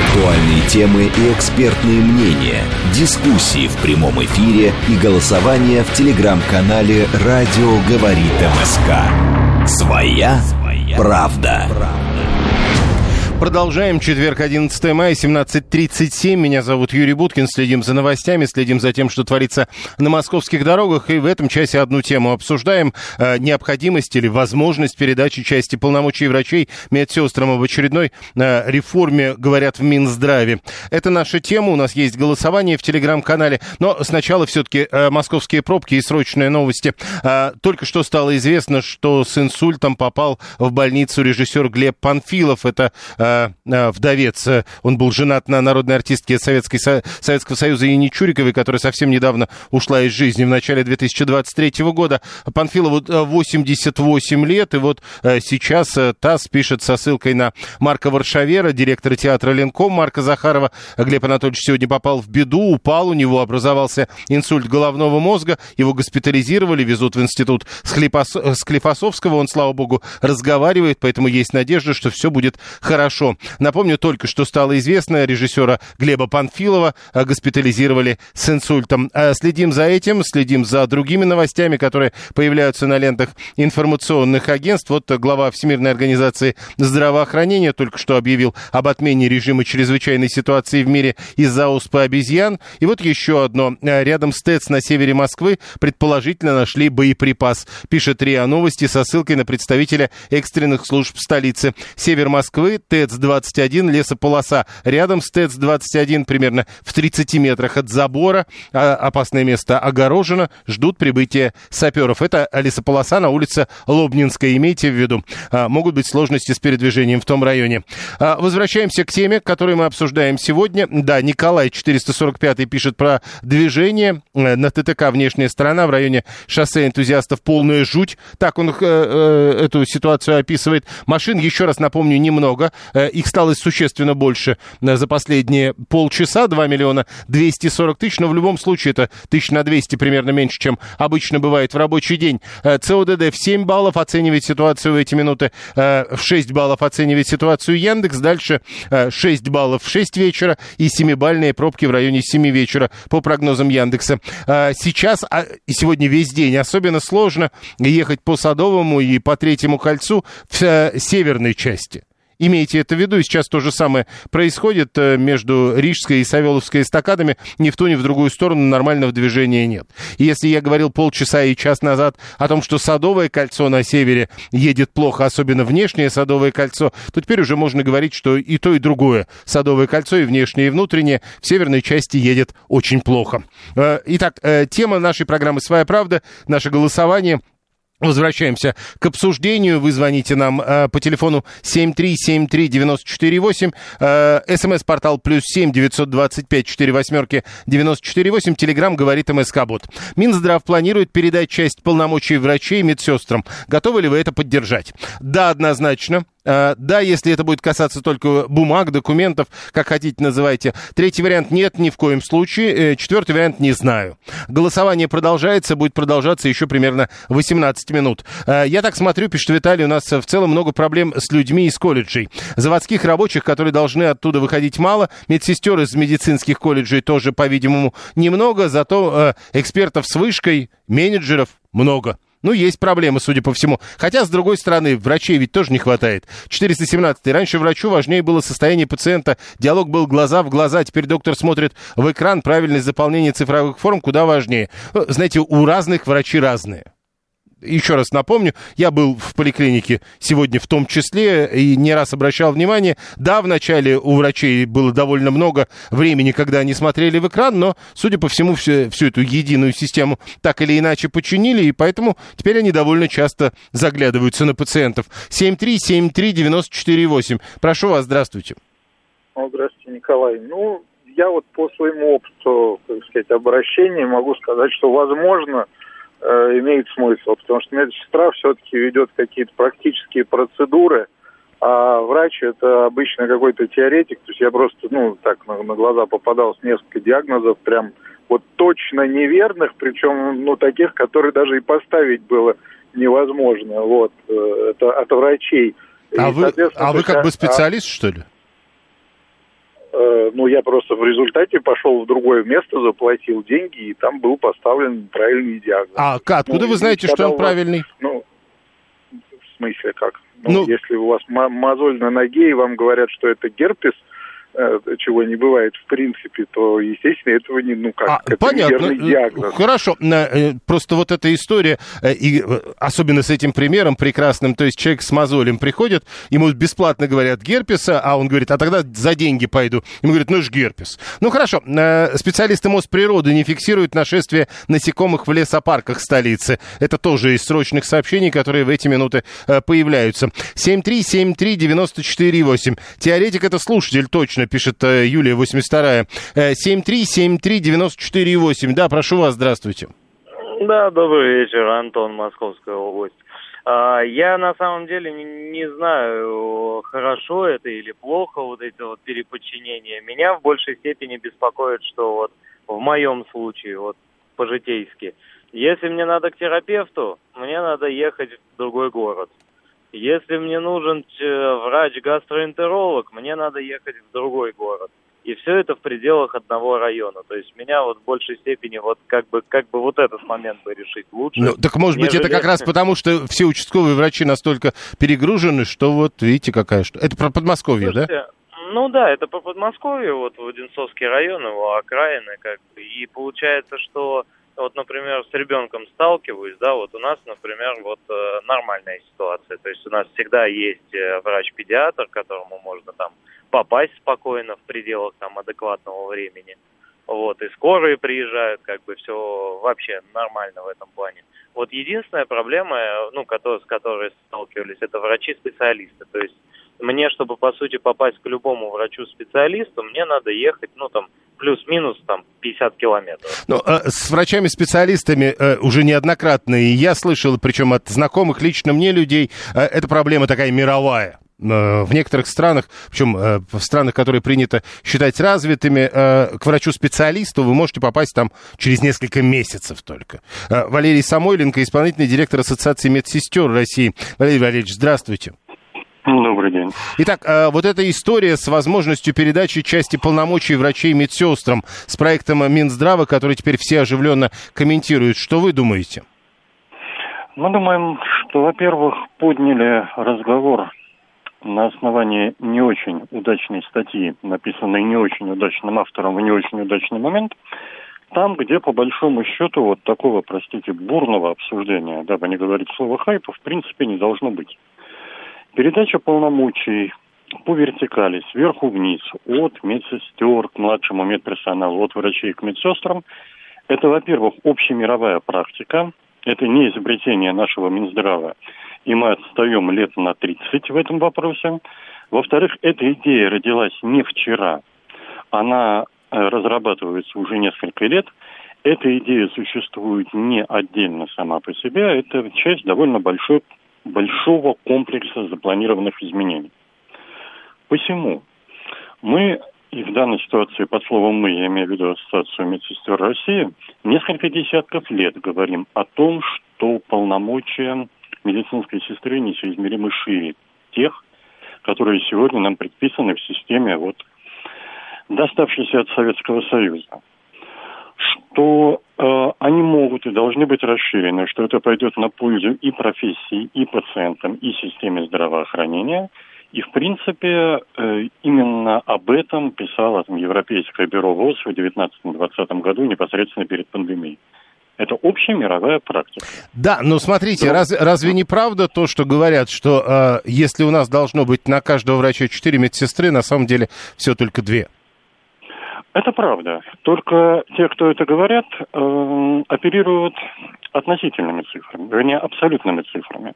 Актуальные темы и экспертные мнения, дискуссии в прямом эфире и голосование в телеграм-канале «Радио говорит МСК». Своя, Своя правда. правда. Продолжаем. Четверг, 11 мая, 17.37. Меня зовут Юрий Буткин. Следим за новостями, следим за тем, что творится на московских дорогах. И в этом часе одну тему обсуждаем. Э, необходимость или возможность передачи части полномочий врачей медсестрам об очередной э, реформе, говорят в Минздраве. Это наша тема. У нас есть голосование в телеграм-канале. Но сначала все-таки э, московские пробки и срочные новости. Э, только что стало известно, что с инсультом попал в больницу режиссер Глеб Панфилов. Это э, вдовец. Он был женат на народной артистке Советской, Советского Союза Ине Чуриковой, которая совсем недавно ушла из жизни в начале 2023 года. Панфилову 88 лет, и вот сейчас ТАСС пишет со ссылкой на Марка Варшавера, директора театра Ленком Марка Захарова. Глеб Анатольевич сегодня попал в беду, упал, у него образовался инсульт головного мозга, его госпитализировали, везут в институт Склифосовского, он, слава богу, разговаривает, поэтому есть надежда, что все будет хорошо. Напомню только, что стало известно, режиссера Глеба Панфилова э, госпитализировали с инсультом. Э, следим за этим, следим за другими новостями, которые появляются на лентах информационных агентств. Вот глава Всемирной организации здравоохранения только что объявил об отмене режима чрезвычайной ситуации в мире из-за оспы обезьян. И вот еще одно. Э, рядом с ТЭЦ на севере Москвы предположительно нашли боеприпас. Пишет РИА Новости со ссылкой на представителя экстренных служб столицы. Север Москвы, ТЭЦ-21, лесополоса. Рядом с ТЭЦ-21, примерно в 30 метрах от забора. А, опасное место огорожено. Ждут прибытия саперов. Это лесополоса на улице Лобнинская. Имейте в виду. А, могут быть сложности с передвижением в том районе. А, возвращаемся к теме, которую мы обсуждаем сегодня. Да, Николай 445 пишет про движение э, на ТТК «Внешняя сторона» в районе шоссе энтузиастов полная жуть. Так он э, э, эту ситуацию описывает. Машин, еще раз напомню, немного. Э, их стало существенно больше э, за последние полчаса. 2 миллиона 240 тысяч. Но в любом случае это тысяч на 200 примерно меньше, чем обычно бывает в рабочий день. Э, ЦОДД в 7 баллов оценивает ситуацию в эти минуты. В 6 баллов оценивает ситуацию Яндекс. Дальше э, 6 баллов в 6 вечера и 7-бальные пробки в районе 7 вечера по прогнозам Яндекса. Сейчас а, и сегодня весь день особенно сложно ехать по Садовому и по Третьему кольцу в северной части. Имейте это в виду, и сейчас то же самое происходит э, между Рижской и Савеловской эстакадами. Ни в ту, ни в другую сторону нормального движения нет. И если я говорил полчаса и час назад о том, что Садовое кольцо на севере едет плохо, особенно внешнее Садовое кольцо, то теперь уже можно говорить, что и то, и другое Садовое кольцо, и внешнее, и внутреннее, в северной части едет очень плохо. Э, итак, э, тема нашей программы «Своя правда», наше голосование – Возвращаемся к обсуждению. Вы звоните нам э, по телефону 7373948, э, смс-портал плюс 7 925 4 восьмерки 948, телеграмм говорит МСК-бот. Минздрав планирует передать часть полномочий врачей медсестрам. Готовы ли вы это поддержать? Да, однозначно. Э, да, если это будет касаться только бумаг, документов, как хотите называйте. Третий вариант нет, ни в коем случае. Э, четвертый вариант не знаю. Голосование продолжается, будет продолжаться еще примерно 18 минут. Э, я так смотрю, пишет Виталий, у нас в целом много проблем с людьми из колледжей. Заводских рабочих, которые должны оттуда выходить мало, медсестер из медицинских колледжей тоже, по-видимому, немного, зато экспертов с вышкой, менеджеров много. Ну, есть проблемы, судя по всему. Хотя, с другой стороны, врачей ведь тоже не хватает. 417. Раньше врачу важнее было состояние пациента. Диалог был глаза в глаза. Теперь доктор смотрит в экран. Правильность заполнения цифровых форм куда важнее. Ну, знаете, у разных врачи разные еще раз напомню, я был в поликлинике сегодня в том числе и не раз обращал внимание. Да, вначале у врачей было довольно много времени, когда они смотрели в экран, но, судя по всему, всю, всю эту единую систему так или иначе починили, и поэтому теперь они довольно часто заглядываются на пациентов. 7373948. Прошу вас, здравствуйте. Здравствуйте, Николай. Ну, я вот по своему опыту, так сказать, обращения могу сказать, что, возможно, э, имеет смысл, потому что медсестра все-таки ведет какие-то практические процедуры, а врач это обычно какой-то теоретик, то есть я просто, ну, так на, на глаза попадал с несколько диагнозов, прям вот точно неверных, причем, ну, таких, которые даже и поставить было невозможно, вот, э, это от врачей. А, и, вы, а вы как бы специалист, а, что ли? Э, ну, я просто в результате пошел в другое место, заплатил деньги, и там был поставлен правильный диагноз. А откуда ну, вы знаете, что он вас, правильный? Ну, в смысле как? Ну, ну, если у вас мозоль на ноге, и вам говорят, что это герпес, чего не бывает в принципе, то, естественно, этого не, ну как, а, это понятно. диагноз. Хорошо, э, просто вот эта история, э, и особенно с этим примером прекрасным, то есть человек с мозолем приходит, ему бесплатно говорят герпеса, а он говорит, а тогда за деньги пойду. Ему говорят, ну ж герпес. Ну хорошо, специалисты Мосприроды не фиксируют нашествие насекомых в лесопарках столицы. Это тоже из срочных сообщений, которые в эти минуты появляются. 7373948. Теоретик это слушатель, точно, пишет э, Юлия 82 7373948. Да, прошу вас, здравствуйте. Да, добрый вечер, Антон, Московская область. А, я на самом деле не знаю, хорошо это или плохо, вот эти вот переподчинения. Меня в большей степени беспокоит, что вот в моем случае, вот по-житейски, если мне надо к терапевту, мне надо ехать в другой город. Если мне нужен э, врач-гастроэнтеролог, мне надо ехать в другой город. И все это в пределах одного района. То есть меня вот в большей степени вот как бы, как бы вот этот момент бы решить лучше. Ну, так может нежели... быть это как раз потому, что все участковые врачи настолько перегружены, что вот видите какая что. Это про Подмосковье, Слушайте, да? Ну да, это по Подмосковью, вот в Одинцовский район, его окраины, как бы. И получается, что вот, например, с ребенком сталкиваюсь, да, вот у нас, например, вот э, нормальная ситуация. То есть у нас всегда есть э, врач-педиатр, которому можно там попасть спокойно в пределах там адекватного времени. Вот, и скорые приезжают, как бы все вообще нормально в этом плане. Вот единственная проблема, ну, который, с которой сталкивались, это врачи-специалисты. То есть мне, чтобы, по сути, попасть к любому врачу-специалисту, мне надо ехать, ну, там, плюс-минус, там, 50 километров. Ну, э, с врачами-специалистами э, уже неоднократно, и я слышал, причем от знакомых лично мне людей, э, эта проблема такая мировая э, в некоторых странах, причем э, в странах, которые принято считать развитыми, э, к врачу-специалисту вы можете попасть там через несколько месяцев только. Валерий Самойленко, исполнительный директор Ассоциации медсестер России. Валерий Валерьевич, здравствуйте. Добрый день. Итак, э, вот эта история с возможностью передачи части полномочий врачей медсестрам с проектом Минздрава, который теперь все оживленно комментируют. Что вы думаете? Мы думаем, что, во-первых, подняли разговор на основании не очень удачной статьи, написанной не очень удачным автором в не очень удачный момент, там, где, по большому счету, вот такого, простите, бурного обсуждения, дабы не говорить слово хайпа, в принципе, не должно быть. Передача полномочий по вертикали, сверху вниз, от медсестер к младшему медперсоналу, от врачей к медсестрам, это, во-первых, общемировая практика, это не изобретение нашего Минздрава, и мы отстаем лет на 30 в этом вопросе. Во-вторых, эта идея родилась не вчера, она э, разрабатывается уже несколько лет. Эта идея существует не отдельно сама по себе, это часть довольно большой большого комплекса запланированных изменений. Посему мы, и в данной ситуации под словом «мы», я имею в виду Ассоциацию медсестер России, несколько десятков лет говорим о том, что полномочия медицинской сестры несоизмеримо шире тех, которые сегодня нам предписаны в системе вот доставшейся от Советского Союза что э, они могут и должны быть расширены, что это пойдет на пользу и профессии, и пациентам, и системе здравоохранения. И, в принципе, э, именно об этом писало там, Европейское бюро ВОЗ в 2019-2020 году непосредственно перед пандемией. Это общая мировая практика. Да, но смотрите, но... Раз, разве не правда то, что говорят, что э, если у нас должно быть на каждого врача 4 медсестры, на самом деле все только две? Это правда. Только те, кто это говорят, э, оперируют относительными цифрами, вернее, абсолютными цифрами.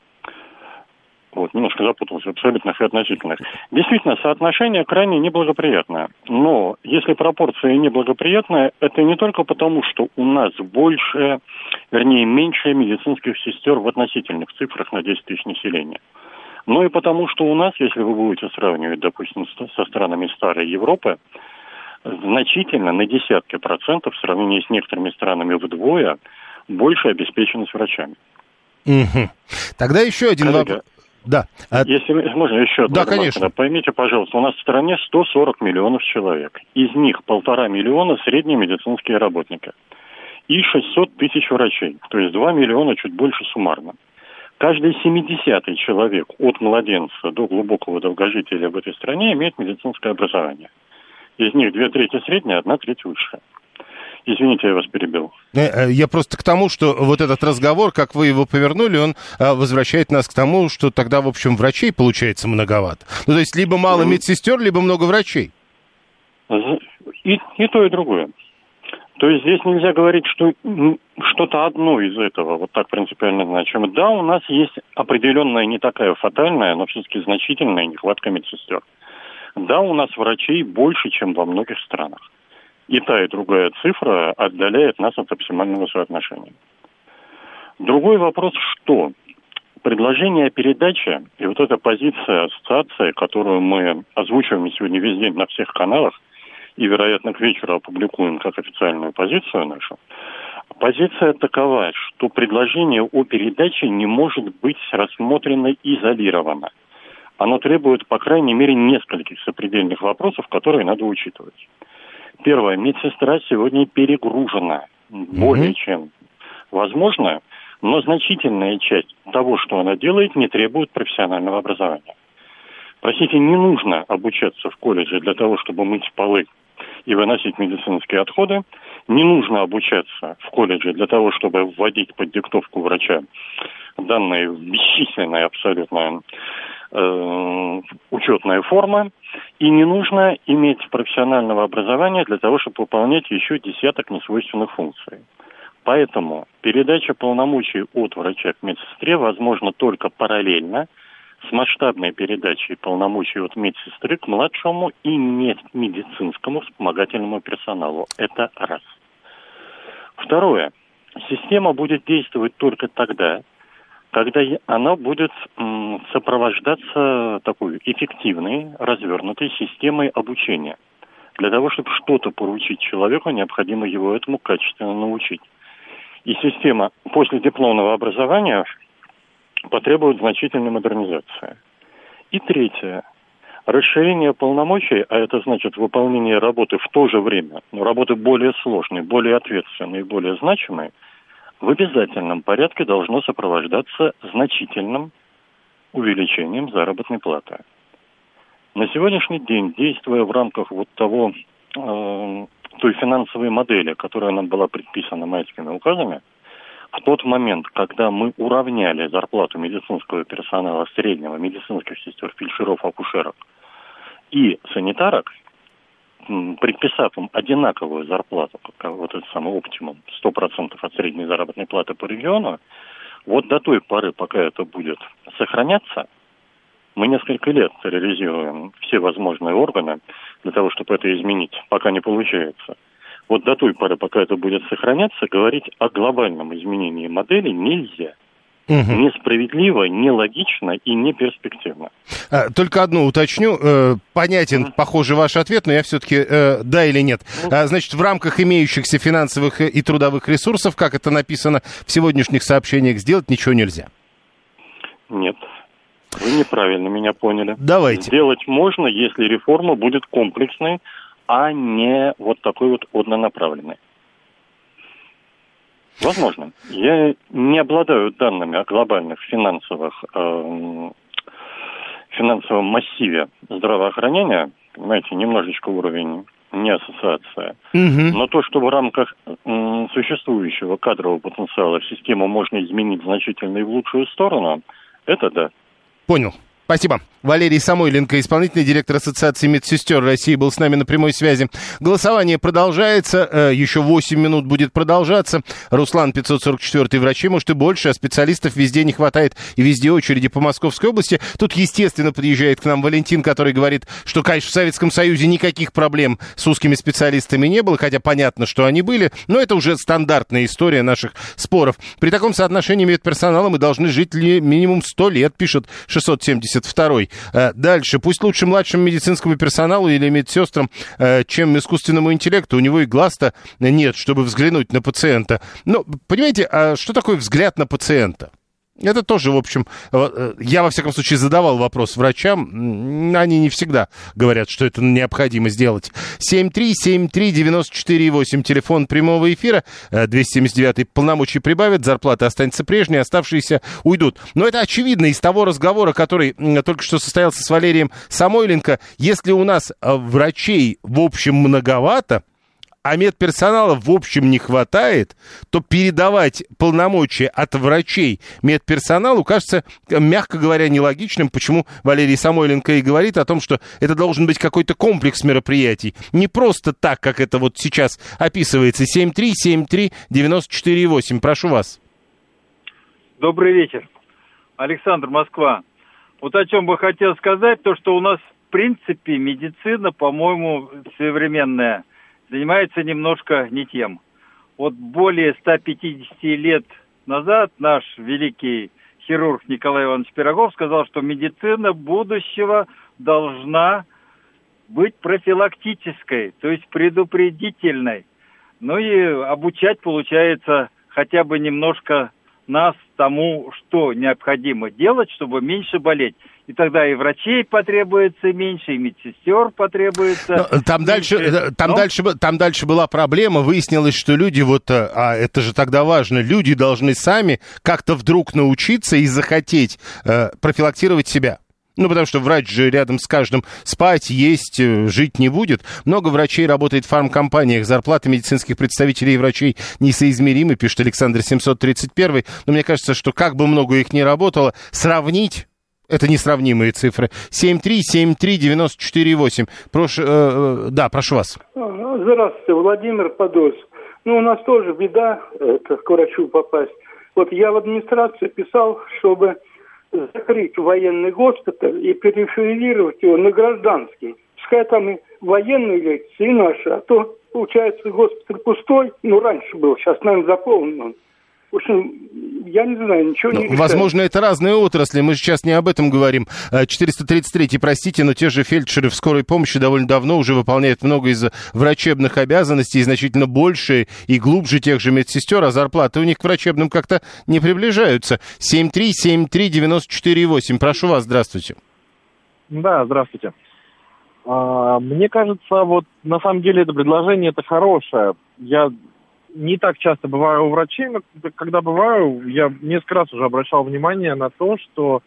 Вот, немножко запутался, абсолютных и относительных. Действительно, соотношение крайне неблагоприятное. Но если пропорция неблагоприятная, это не только потому, что у нас больше, вернее, меньше медицинских сестер в относительных цифрах на 10 тысяч населения. Но и потому, что у нас, если вы будете сравнивать, допустим, со странами старой Европы, значительно, на десятки процентов в сравнении с некоторыми странами вдвое, больше обеспеченность врачами. Угу. Тогда еще один вопрос. Да. А Если можно еще одно. Да, конечно. Поймите, пожалуйста, у нас в стране 140 миллионов человек. Из них полтора миллиона средние медицинские работники. И 600 тысяч врачей. То есть 2 миллиона чуть больше суммарно. Каждый 70-й человек от младенца до глубокого долгожителя в этой стране имеет медицинское образование. Из них две трети средняя, одна треть высшая. Извините, я вас перебил. Э, э, я просто к тому, что вот этот разговор, как вы его повернули, он а, возвращает нас к тому, что тогда, в общем, врачей получается многовато. Ну, то есть либо мало медсестер, либо много врачей. И, и то, и другое. То есть здесь нельзя говорить, что что-то одно из этого вот так принципиально значимо. Да, у нас есть определенная, не такая фатальная, но все-таки значительная нехватка медсестер. Да, у нас врачей больше, чем во многих странах. И та, и другая цифра отдаляет нас от оптимального соотношения. Другой вопрос, что предложение о передаче и вот эта позиция ассоциации, которую мы озвучиваем сегодня весь день на всех каналах, и, вероятно, к вечеру опубликуем как официальную позицию нашу, позиция такова, что предложение о передаче не может быть рассмотрено изолированно. Оно требует, по крайней мере, нескольких сопредельных вопросов, которые надо учитывать. Первое. Медсестра сегодня перегружена более mm-hmm. чем возможно, но значительная часть того, что она делает, не требует профессионального образования. Простите, не нужно обучаться в колледже для того, чтобы мыть полы и выносить медицинские отходы. Не нужно обучаться в колледже для того, чтобы вводить под диктовку врача данные бесчисленные абсолютно э, учетная форма. И не нужно иметь профессионального образования для того, чтобы выполнять еще десяток несвойственных функций. Поэтому передача полномочий от врача к медсестре возможна только параллельно с масштабной передачей полномочий от медсестры к младшему и медицинскому вспомогательному персоналу. Это раз. Второе. Система будет действовать только тогда, когда она будет сопровождаться такой эффективной, развернутой системой обучения. Для того, чтобы что-то поручить человеку, необходимо его этому качественно научить. И система после дипломного образования потребует значительной модернизации. И третье. Расширение полномочий, а это значит выполнение работы в то же время, но работы более сложной, более ответственной и более значимой – в обязательном порядке должно сопровождаться значительным увеличением заработной платы. На сегодняшний день, действуя в рамках вот того, э, той финансовой модели, которая нам была предписана майскими указами, в тот момент, когда мы уравняли зарплату медицинского персонала среднего, медицинских сестер, фельдшеров, акушерок и санитарок, предписав им одинаковую зарплату, как вот этот самый оптимум, 100% от средней заработной платы по региону, вот до той поры, пока это будет сохраняться, мы несколько лет терроризируем все возможные органы для того, чтобы это изменить, пока не получается. Вот до той поры, пока это будет сохраняться, говорить о глобальном изменении модели нельзя – Угу. Несправедливо, нелогично и не перспективно. А, только одно уточню. Э, понятен, угу. похоже, ваш ответ, но я все-таки э, да или нет. Угу. А, значит, в рамках имеющихся финансовых и трудовых ресурсов, как это написано в сегодняшних сообщениях, сделать ничего нельзя. Нет. Вы неправильно меня поняли. Давайте. Сделать можно, если реформа будет комплексной, а не вот такой вот однонаправленной. Возможно. Я не обладаю данными о глобальных финансовых э, финансовом массиве здравоохранения, понимаете, немножечко уровень не ассоциация. Угу. Но то, что в рамках м, существующего кадрового потенциала систему можно изменить значительно и в лучшую сторону, это да. Понял. Спасибо. Валерий Самойленко, исполнительный директор Ассоциации медсестер России, был с нами на прямой связи. Голосование продолжается, э, еще 8 минут будет продолжаться. Руслан 544 врачи, может и больше, а специалистов везде не хватает и везде очереди по Московской области. Тут, естественно, приезжает к нам Валентин, который говорит, что, конечно, в Советском Союзе никаких проблем с узкими специалистами не было, хотя понятно, что они были, но это уже стандартная история наших споров. При таком соотношении медперсонала мы должны жить ли минимум 100 лет, пишет 670 72-й. Э, дальше. Пусть лучше младшему медицинскому персоналу или медсестрам, э, чем искусственному интеллекту. У него и глаз-то нет, чтобы взглянуть на пациента. Но понимаете, а что такое взгляд на пациента? Это тоже, в общем, э, я, во всяком случае, задавал вопрос врачам. Они не всегда говорят, что это необходимо сделать. 7373948, телефон прямого эфира. 279 э, полномочий прибавят, зарплата останется прежней, оставшиеся уйдут. Но это очевидно из того разговора, который только что состоялся с Валерием Самойленко. Если у нас э, врачей, в общем, многовато, а медперсонала в общем не хватает, то передавать полномочия от врачей медперсоналу кажется, мягко говоря, нелогичным, почему Валерий Самойленко и говорит о том, что это должен быть какой-то комплекс мероприятий. Не просто так, как это вот сейчас описывается. 7373948. Прошу вас. Добрый вечер. Александр, Москва. Вот о чем бы хотел сказать, то, что у нас в принципе медицина, по-моему, современная – занимается немножко не тем. Вот более 150 лет назад наш великий хирург Николай Иванович Пирогов сказал, что медицина будущего должна быть профилактической, то есть предупредительной. Ну и обучать, получается, хотя бы немножко нас тому, что необходимо делать, чтобы меньше болеть. И тогда и врачей потребуется меньше, и медсестер потребуется. Но, там меньше. дальше, э, там Но... дальше, там дальше была проблема. Выяснилось, что люди вот, э, а это же тогда важно, люди должны сами как-то вдруг научиться и захотеть э, профилактировать себя. Ну, потому что врач же рядом с каждым спать, есть, э, жить не будет. Много врачей работает в фармкомпаниях. Зарплаты медицинских представителей и врачей несоизмеримы, пишет Александр 731. Но мне кажется, что как бы много их ни работало, сравнить это несравнимые цифры. 7373948. Прошу, э, э, да, прошу вас. Здравствуйте, Владимир Подольск. Ну, у нас тоже беда, это, к врачу попасть. Вот я в администрацию писал, чтобы закрыть военный госпиталь и переферировать его на гражданский. Пускай там и военные и наши, а то, получается, госпиталь пустой, ну, раньше был, сейчас, наверное, заполнен он. В общем, я не знаю, ничего ну, не решает. Возможно, это разные отрасли, мы сейчас не об этом говорим. 433, э, простите, но те же фельдшеры в скорой помощи довольно давно уже выполняют много из врачебных обязанностей, значительно больше и глубже тех же медсестер, а зарплаты у них к врачебным как-то не приближаются. 7373948, прошу вас, здравствуйте. Да, здравствуйте. А, мне кажется, вот на самом деле это предложение это хорошее. Я не так часто бываю у врачей, но когда бываю, я несколько раз уже обращал внимание на то, что,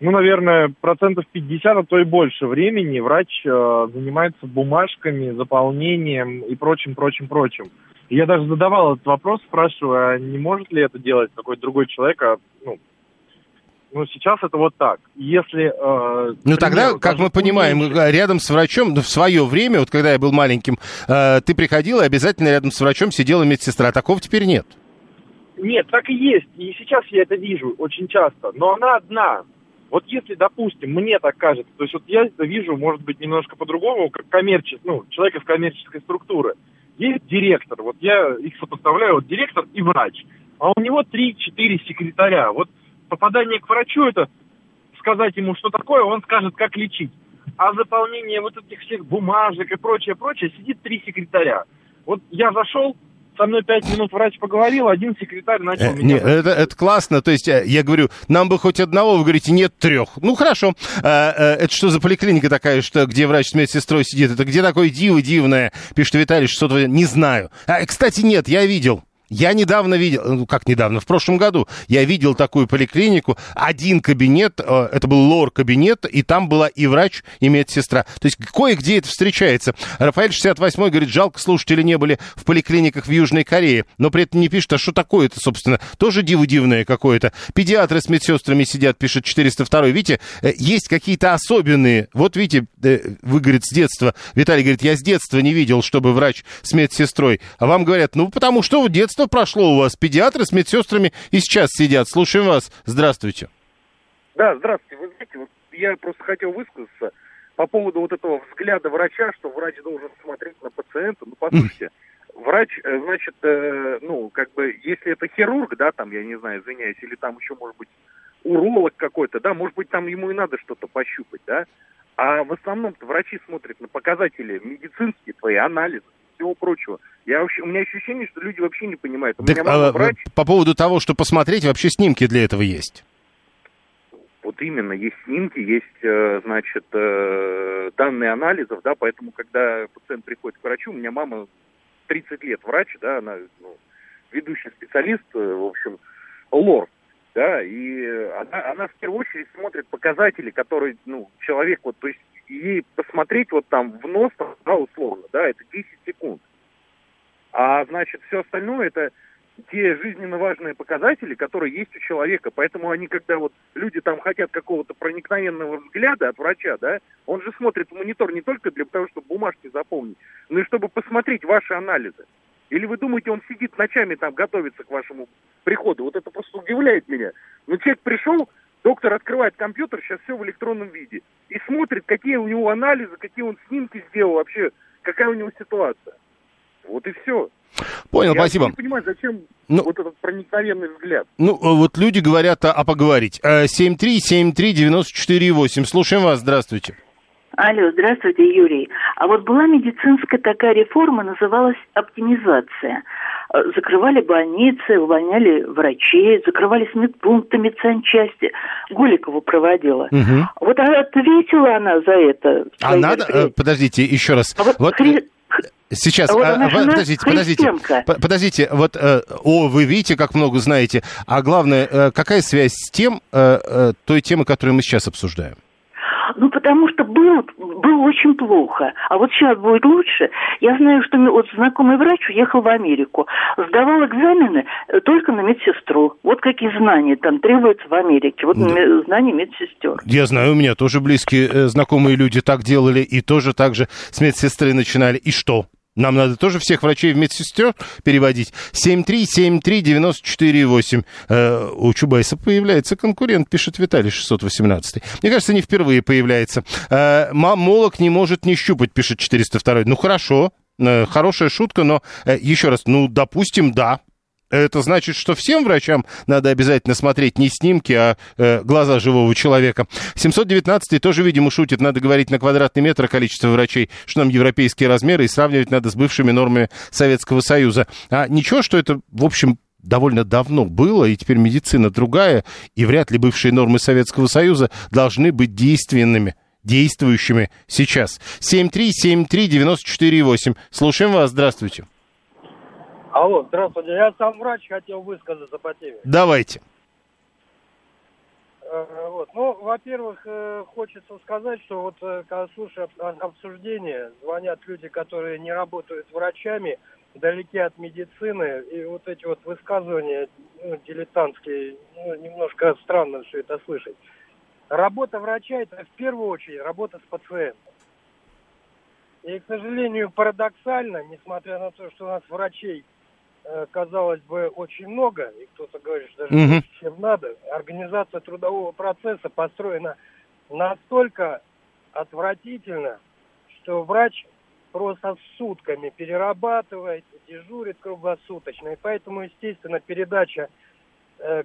ну, наверное, процентов 50, а то и больше времени врач э, занимается бумажками, заполнением и прочим, прочим, прочим. Я даже задавал этот вопрос, спрашивая, не может ли это делать какой-то другой человек, а, ну, ну, сейчас это вот так. Если... Э, ну, тогда, как мы понимаем, меньше... рядом с врачом, в свое время, вот когда я был маленьким, э, ты приходил, и обязательно рядом с врачом сидела медсестра. Такого теперь нет. Нет, так и есть. И сейчас я это вижу очень часто. Но она одна. Вот если, допустим, мне так кажется, то есть вот я это вижу, может быть, немножко по-другому, как коммерческий, ну, человек из коммерческой структуры. Есть директор, вот я их сопоставляю, вот директор и врач. А у него 3-4 секретаря. Вот попадание к врачу это сказать ему, что такое, он скажет, как лечить. А заполнение вот этих всех бумажек и прочее, прочее, сидит три секретаря. Вот я зашел, со мной пять минут врач поговорил, один секретарь начал э, меня... Не, это, это классно, то есть э, я говорю, нам бы хоть одного, вы говорите, нет трех. Ну, хорошо. А, а, это что за поликлиника такая, что где врач с медсестрой сидит? Это где такое диво дивное? Пишет Виталий 600... Не знаю. А, кстати, нет, я видел. Я недавно видел, ну как недавно, в прошлом году, я видел такую поликлинику, один кабинет, э, это был лор-кабинет, и там была и врач, и медсестра. То есть кое-где это встречается. Рафаэль 68 говорит, жалко, слушатели не были в поликлиниках в Южной Корее, но при этом не пишет, а что такое-то, собственно, тоже диво дивное какое-то. Педиатры с медсестрами сидят, пишет 402 Видите, э, есть какие-то особенные, вот видите, э, вы, говорит, с детства, Виталий говорит, я с детства не видел, чтобы врач с медсестрой, а вам говорят, ну потому что в детстве что прошло у вас? Педиатры с медсестрами и сейчас сидят. Слушаем вас. Здравствуйте. Да, здравствуйте. Вы знаете, вот я просто хотел высказаться по поводу вот этого взгляда врача, что врач должен смотреть на пациента. Ну, послушайте, врач, э, значит, э, ну, как бы, если это хирург, да, там, я не знаю, извиняюсь, или там еще, может быть, уролог какой-то, да, может быть, там ему и надо что-то пощупать, да, а в основном врачи смотрят на показатели медицинские, твои анализы, всего прочего. Я вообще, у меня ощущение, что люди вообще не понимают. У Так, меня мама а, врач, по поводу того, что посмотреть, вообще снимки для этого есть. Вот именно, есть снимки, есть, э, значит, э, данные анализов, да, поэтому, когда пациент приходит к врачу, у меня мама 30 лет врач, да, она ну, ведущий специалист, э, в общем, лор, да, и она, она в первую очередь смотрит показатели, которые, ну, человек, вот, то есть ей посмотреть вот там в нос, да, условно, да, это 10 секунд. А, значит, все остальное это те жизненно важные показатели, которые есть у человека. Поэтому они, когда вот люди там хотят какого-то проникновенного взгляда от врача, да, он же смотрит в монитор не только для того, чтобы бумажки запомнить, но и чтобы посмотреть ваши анализы. Или вы думаете, он сидит ночами там, готовится к вашему приходу? Вот это просто удивляет меня. Но человек пришел, доктор открывает компьютер, сейчас все в электронном виде, и смотрит, какие у него анализы, какие он снимки сделал вообще, какая у него ситуация. Вот и все. Понял, Я спасибо. не понимаю, зачем Ну- вот этот проникновенный взгляд. Ну, э, вот люди говорят, а, а поговорить. Э, 7373948. Слушаем вас, здравствуйте. Алло, здравствуйте, Юрий. А вот была медицинская такая реформа, называлась оптимизация. Э, Закрывали больницы, увольняли врачей, закрывались медпункты, медсанчасти. Голикова проводила. Мгм. Вот ответила она за это. А надо, хри- э, подождите, еще раз. А вот Вот, хри- э, Сейчас, А вот а, она а, подождите, подождите, подождите, вот, э, о, вы видите, как много знаете, а главное, э, какая связь с тем, э, э, той темой, которую мы сейчас обсуждаем? Ну, потому что было, было очень плохо. А вот сейчас будет лучше. Я знаю, что вот знакомый врач уехал в Америку. Сдавал экзамены э, только на медсестру. Вот какие знания там требуются в Америке. Вот ме- знания медсестер. Я знаю, у меня тоже близкие э, знакомые люди так делали и тоже так же с медсестры начинали. И что? Нам надо тоже всех врачей в медсестер переводить. 7373948. Э, у Чубайса появляется конкурент, пишет Виталий 618. Мне кажется, не впервые появляется. Э, мамолог не может не щупать, пишет 402. Ну, хорошо. Э, хорошая шутка, но э, еще раз, ну, допустим, да, это значит, что всем врачам надо обязательно смотреть не снимки, а э, глаза живого человека. 719 тоже, видимо, шутит. Надо говорить на квадратный метр количество врачей, что нам европейские размеры, и сравнивать надо с бывшими нормами Советского Союза. А ничего, что это, в общем, довольно давно было, и теперь медицина другая, и вряд ли бывшие нормы Советского Союза должны быть действенными действующими сейчас. 7373948. Слушаем вас, здравствуйте. Алло, здравствуйте. Я сам врач, хотел высказаться по теме. Давайте. Э, Вот. Ну, во-первых, э, хочется сказать, что вот э, когда слушаю об- обсуждение, звонят люди, которые не работают врачами, далеки от медицины, и вот эти вот высказывания ну, дилетантские, ну, немножко странно все это слышать. Работа врача – это в первую очередь работа с пациентом. И, к сожалению, парадоксально, несмотря на то, что у нас врачей, казалось бы, очень много, и кто-то говорит, что даже больше, чем надо, организация трудового процесса построена настолько отвратительно, что врач просто сутками перерабатывает, дежурит круглосуточно. И поэтому, естественно, передача э,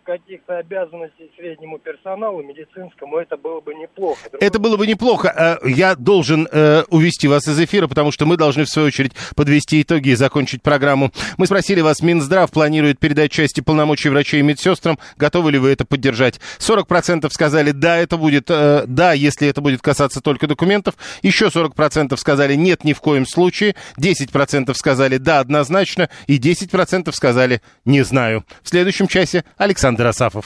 каких-то обязанностей среднему персоналу медицинскому, это было бы неплохо. Это было бы неплохо. Э, Я должен э, увести вас из эфира, потому что мы должны, в свою очередь, подвести итоги и закончить программу. Мы спросили вас, Минздрав планирует передать части полномочий врачей и медсестрам. Готовы ли вы это поддержать? 40% сказали, да, это будет, э, да, если это будет касаться только документов. Еще 40% сказали, нет, ни в коем случае. 10% сказали, да, однозначно. И 10% сказали, не знаю. В следующем часе Александр Асафов.